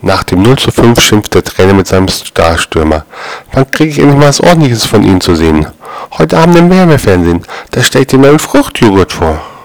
Nach dem 0 zu 5 schimpft der Trainer mit seinem Starstürmer. Wann kriege ich endlich mal was ordentliches von Ihnen zu sehen? Heute Abend im Wärmefernsehen. Da stelle ich dir meinen Fruchtjoghurt vor.